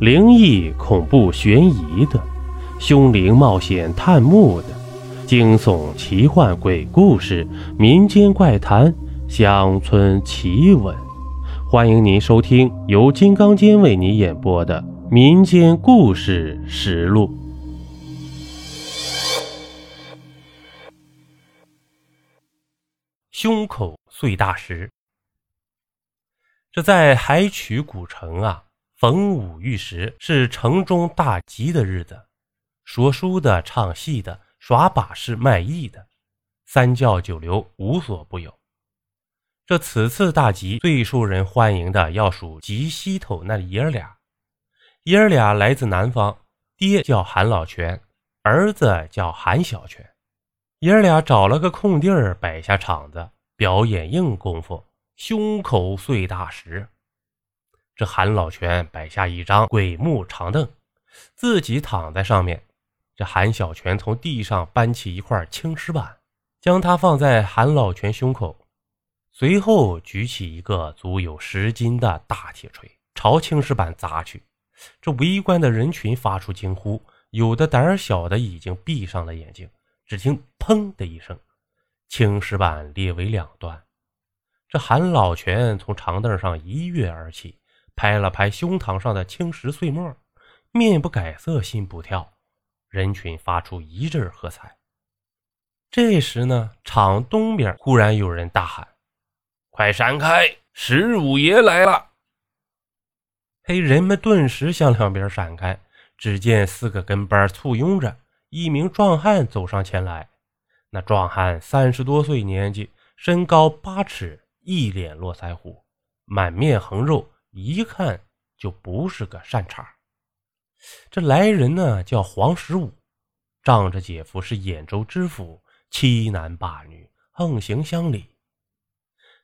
灵异、恐怖、悬疑的，凶灵冒险探墓的，惊悚、奇幻、鬼故事、民间怪谈、乡村奇闻，欢迎您收听由金刚间为您演播的《民间故事实录》。胸口碎大石，这在海曲古城啊。逢五遇十是城中大吉的日子，说书的、唱戏的、耍把式、卖艺的，三教九流无所不有。这此次大吉最受人欢迎的要数吉西头那爷儿俩。爷儿俩来自南方，爹叫韩老全，儿子叫韩小全。爷儿俩找了个空地儿摆下场子，表演硬功夫，胸口碎大石。这韩老全摆下一张鬼木长凳，自己躺在上面。这韩小泉从地上搬起一块青石板，将它放在韩老全胸口，随后举起一个足有十斤的大铁锤，朝青石板砸去。这围观的人群发出惊呼，有的胆小的已经闭上了眼睛。只听“砰”的一声，青石板裂为两段。这韩老全从长凳上一跃而起。拍了拍胸膛上的青石碎末，面不改色心不跳，人群发出一阵喝彩。这时呢，场东边忽然有人大喊：“快闪开！十五爷来了！”嘿，人们顿时向两边闪开。只见四个跟班簇拥着，一名壮汉走上前来。那壮汉三十多岁年纪，身高八尺，一脸络腮胡，满面横肉。一看就不是个善茬。这来人呢叫黄十五，仗着姐夫是兖州知府，欺男霸女，横行乡里。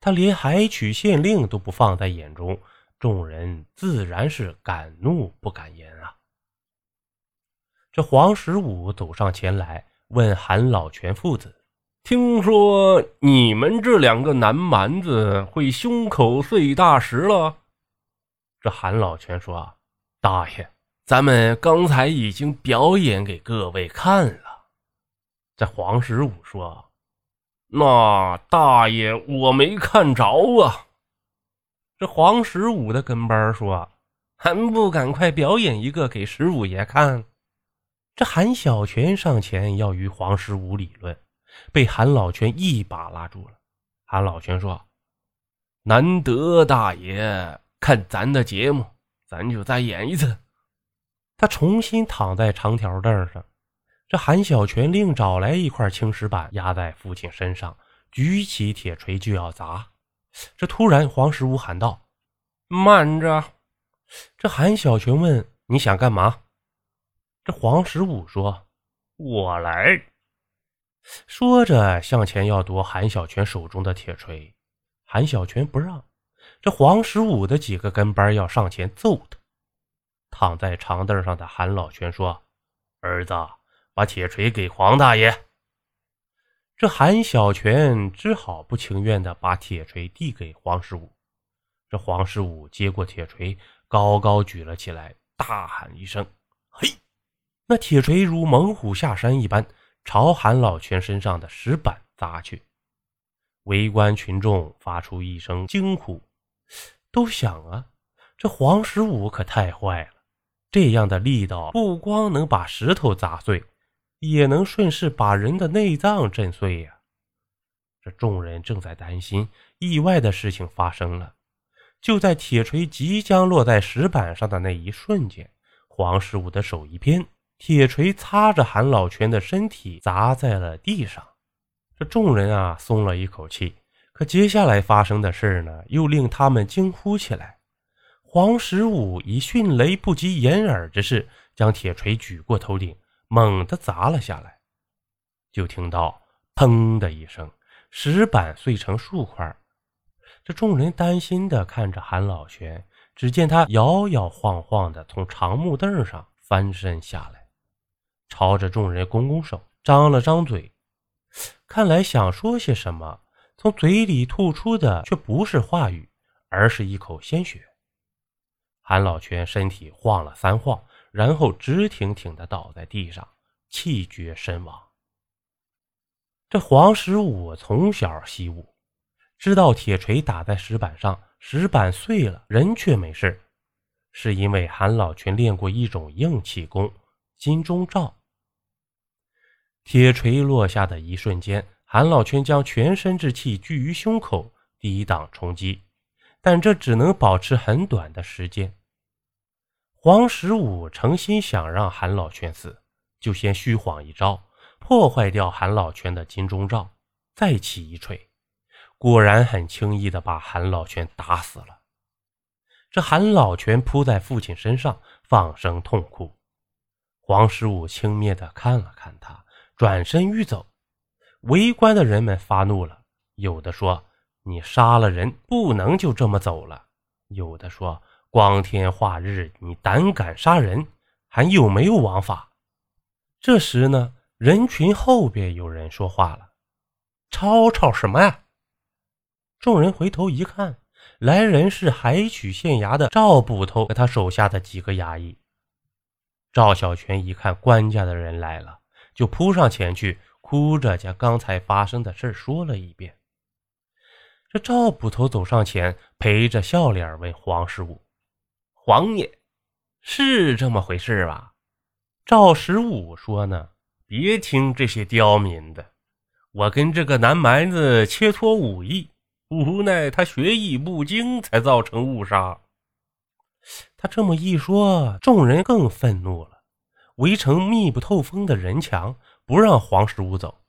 他连海曲县令都不放在眼中，众人自然是敢怒不敢言啊。这黄十五走上前来，问韩老全父子：“听说你们这两个南蛮子会胸口碎大石了？”这韩老全说：“大爷，咱们刚才已经表演给各位看了。”这黄十五说：“那大爷我没看着啊。”这黄十五的跟班说：“还不赶快表演一个给十五爷看？”这韩小全上前要与黄十五理论，被韩老全一把拉住了。韩老全说：“难得大爷。”看咱的节目，咱就再演一次。他重新躺在长条凳上，这韩小泉另找来一块青石板压在父亲身上，举起铁锤就要砸。这突然，黄十五喊道：“慢着！”这韩小泉问：“你想干嘛？”这黄十五说：“我来。”说着向前要夺韩小泉手中的铁锤，韩小泉不让。这黄十五的几个跟班要上前揍他。躺在长凳上的韩老全说：“儿子，把铁锤给黄大爷。”这韩小泉只好不情愿地把铁锤递给黄十五。这黄十五接过铁锤，高高举了起来，大喊一声：“嘿！”那铁锤如猛虎下山一般，朝韩老全身上的石板砸去。围观群众发出一声惊呼。都想啊，这黄十五可太坏了！这样的力道不光能把石头砸碎，也能顺势把人的内脏震碎呀。这众人正在担心，意外的事情发生了。就在铁锤即将落在石板上的那一瞬间，黄十五的手一偏，铁锤擦着韩老全的身体砸在了地上。这众人啊，松了一口气。可接下来发生的事呢，又令他们惊呼起来。黄十五以迅雷不及掩耳之势，将铁锤举过头顶，猛地砸了下来。就听到“砰”的一声，石板碎成数块。这众人担心地看着韩老泉，只见他摇摇晃晃地从长木凳上翻身下来，朝着众人拱拱手，张了张嘴，看来想说些什么。从嘴里吐出的却不是话语，而是一口鲜血。韩老泉身体晃了三晃，然后直挺挺的倒在地上，气绝身亡。这黄十五从小习武，知道铁锤打在石板上，石板碎了，人却没事，是因为韩老泉练过一种硬气功——金钟罩。铁锤落下的一瞬间，韩老泉将全身之气聚于胸口，抵挡冲击，但这只能保持很短的时间。黄十五诚心想让韩老泉死，就先虚晃一招。破坏掉韩老泉的金钟罩，再起一锤，果然很轻易的把韩老泉打死了。这韩老泉扑在父亲身上，放声痛哭。黄十五轻蔑的看了看他，转身欲走。围观的人们发怒了，有的说：“你杀了人，不能就这么走了。”有的说：“光天化日，你胆敢杀人，还有没有王法？”这时呢？人群后边有人说话了：“吵吵什么呀？”众人回头一看，来人是海曲县衙的赵捕头和他手下的几个衙役。赵小泉一看官家的人来了，就扑上前去，哭着将刚才发生的事说了一遍。这赵捕头走上前，陪着笑脸问黄十五：“黄爷，是这么回事吧？”赵十五说：“呢。”别听这些刁民的，我跟这个南蛮子切磋武艺，无奈他学艺不精，才造成误杀。他这么一说，众人更愤怒了，围成密不透风的人墙，不让黄十五走。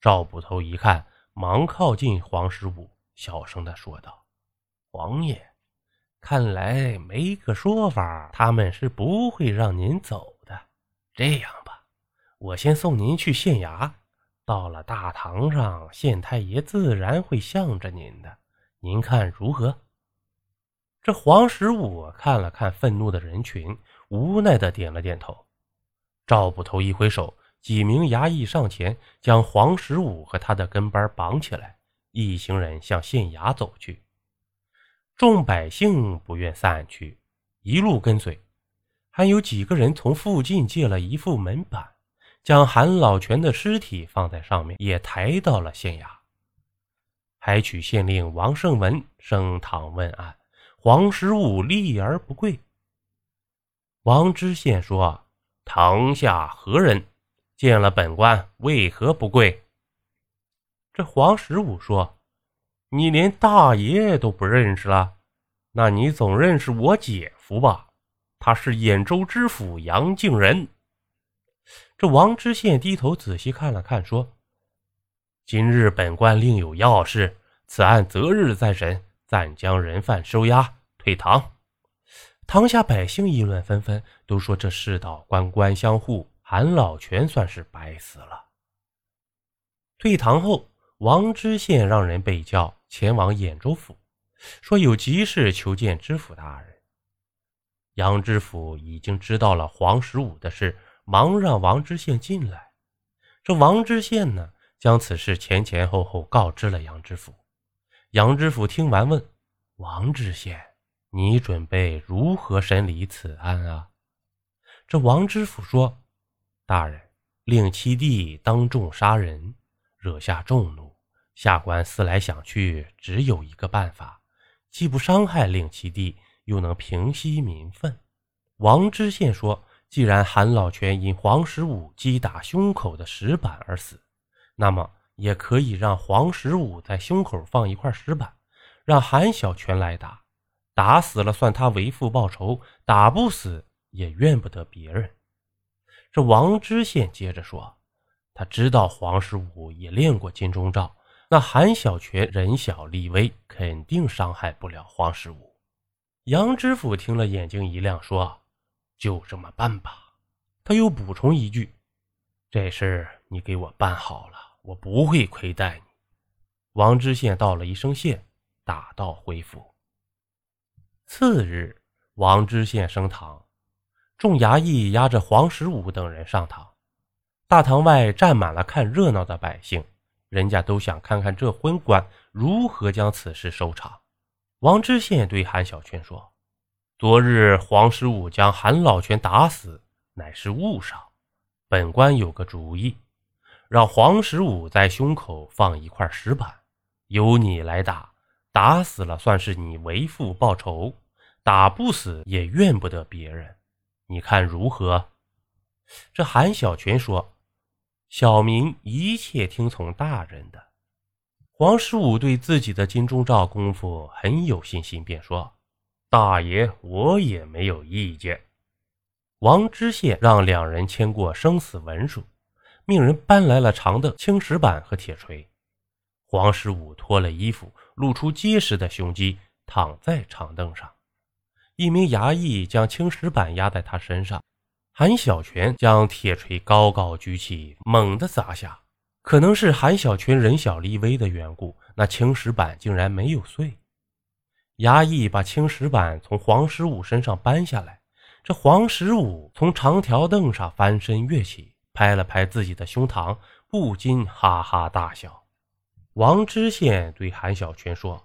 赵捕头一看，忙靠近黄十五，小声的说道：“王爷，看来没个说法，他们是不会让您走的。这样吧。”我先送您去县衙，到了大堂上，县太爷自然会向着您的。您看如何？这黄十五看了看愤怒的人群，无奈的点了点头。赵捕头一挥手，几名衙役上前将黄十五和他的跟班绑起来，一行人向县衙走去。众百姓不愿散去，一路跟随，还有几个人从附近借了一副门板。将韩老泉的尸体放在上面，也抬到了县衙。还取县令王胜文升堂问案，黄十五立而不跪。王知县说：“堂下何人？见了本官，为何不跪？”这黄十五说：“你连大爷都不认识了，那你总认识我姐夫吧？他是兖州知府杨敬仁。”这王知县低头仔细看了看，说：“今日本官另有要事，此案择日再审，暂将人犯收押退堂。”堂下百姓议论纷纷，都说这世道官官相护，韩老全算是白死了。退堂后，王知县让人被叫前往兖州府，说有急事求见知府大人。杨知府已经知道了黄十五的事。忙让王知县进来。这王知县呢，将此事前前后后告知了杨知府。杨知府听完问：“王知县，你准备如何审理此案啊？”这王知府说：“大人，令七弟当众杀人，惹下众怒。下官思来想去，只有一个办法，既不伤害令七弟，又能平息民愤。”王知县说。既然韩老泉因黄十五击打胸口的石板而死，那么也可以让黄十五在胸口放一块石板，让韩小泉来打，打死了算他为父报仇，打不死也怨不得别人。这王知县接着说，他知道黄十五也练过金钟罩，那韩小泉人小力微，肯定伤害不了黄十五。杨知府听了，眼睛一亮，说。就这么办吧。他又补充一句：“这事你给我办好了，我不会亏待你。”王知县道了一声谢，打道回府。次日，王知县升堂，众衙役押着黄十五等人上堂。大堂外站满了看热闹的百姓，人家都想看看这昏官如何将此事收场。王知县对韩小泉说。昨日黄十五将韩老泉打死，乃是误伤。本官有个主意，让黄十五在胸口放一块石板，由你来打，打死了算是你为父报仇，打不死也怨不得别人。你看如何？这韩小泉说：“小民一切听从大人的。”黄十五对自己的金钟罩功夫很有信心，便说。大爷，我也没有意见。王知县让两人签过生死文书，命人搬来了长的青石板和铁锤。黄十五脱了衣服，露出结实的胸肌，躺在长凳上。一名衙役将青石板压在他身上。韩小泉将铁锤高高举起，猛地砸下。可能是韩小泉人小力微的缘故，那青石板竟然没有碎。衙役把青石板从黄十五身上搬下来，这黄十五从长条凳上翻身跃起，拍了拍自己的胸膛，不禁哈哈大笑。王知县对韩小泉说：“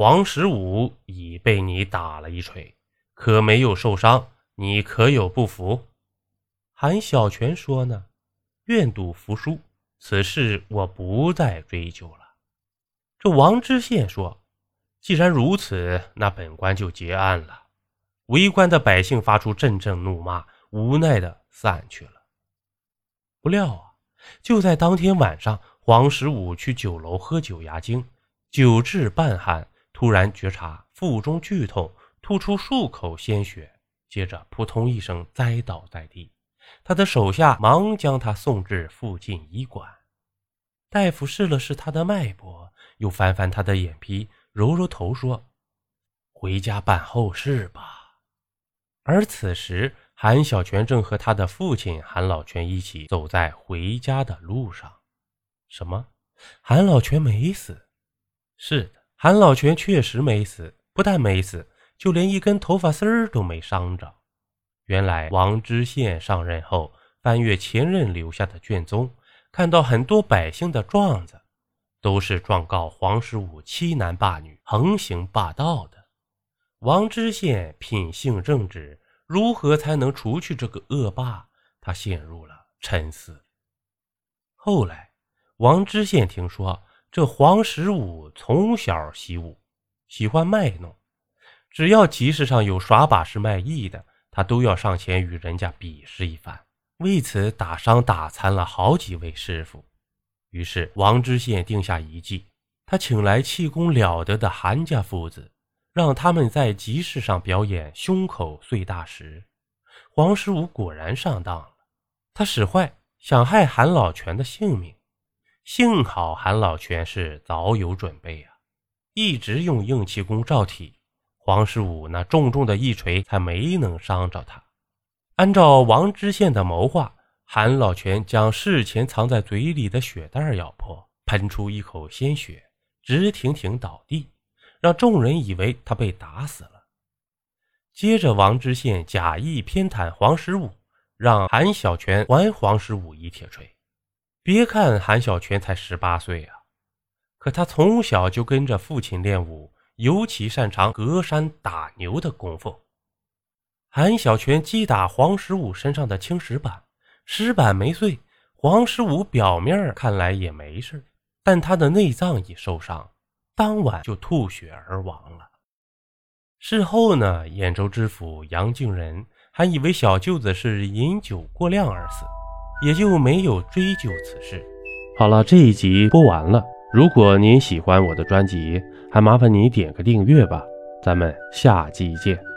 黄十五已被你打了一锤，可没有受伤，你可有不服？”韩小泉说：“呢，愿赌服输，此事我不再追究了。”这王知县说。既然如此，那本官就结案了。围观的百姓发出阵阵怒骂，无奈的散去了。不料啊，就在当天晚上，黄十五去酒楼喝酒压惊，酒至半酣，突然觉察腹中剧痛，吐出数口鲜血，接着扑通一声栽倒在地。他的手下忙将他送至附近医馆。大夫试了试他的脉搏，又翻翻他的眼皮。揉揉头说：“回家办后事吧。”而此时，韩小泉正和他的父亲韩老泉一起走在回家的路上。什么？韩老泉没死？是的，韩老泉确实没死，不但没死，就连一根头发丝儿都没伤着。原来，王知县上任后，翻阅前任留下的卷宗，看到很多百姓的状子。都是状告黄十五欺男霸女、横行霸道的。王知县品性正直，如何才能除去这个恶霸？他陷入了沉思。后来，王知县听说这黄十五从小习武，喜欢卖弄，只要集市上有耍把式卖艺的，他都要上前与人家比试一番。为此，打伤打残了好几位师傅。于是，王知县定下一计，他请来气功了得的韩家父子，让他们在集市上表演胸口碎大石。黄十五果然上当了，他使坏，想害韩老泉的性命。幸好韩老泉是早有准备啊，一直用硬气功罩体，黄十五那重重的一锤才没能伤着他。按照王知县的谋划。韩老泉将事前藏在嘴里的血袋咬破，喷出一口鲜血，直挺挺倒地，让众人以为他被打死了。接着，王知县假意偏袒黄十五，让韩小泉还黄十五一铁锤。别看韩小泉才十八岁啊，可他从小就跟着父亲练武，尤其擅长隔山打牛的功夫。韩小泉击打黄十五身上的青石板。石板没碎，黄十五表面看来也没事，但他的内脏已受伤，当晚就吐血而亡了。事后呢，兖州知府杨敬仁还以为小舅子是饮酒过量而死，也就没有追究此事。好了，这一集播完了。如果您喜欢我的专辑，还麻烦您点个订阅吧。咱们下集见。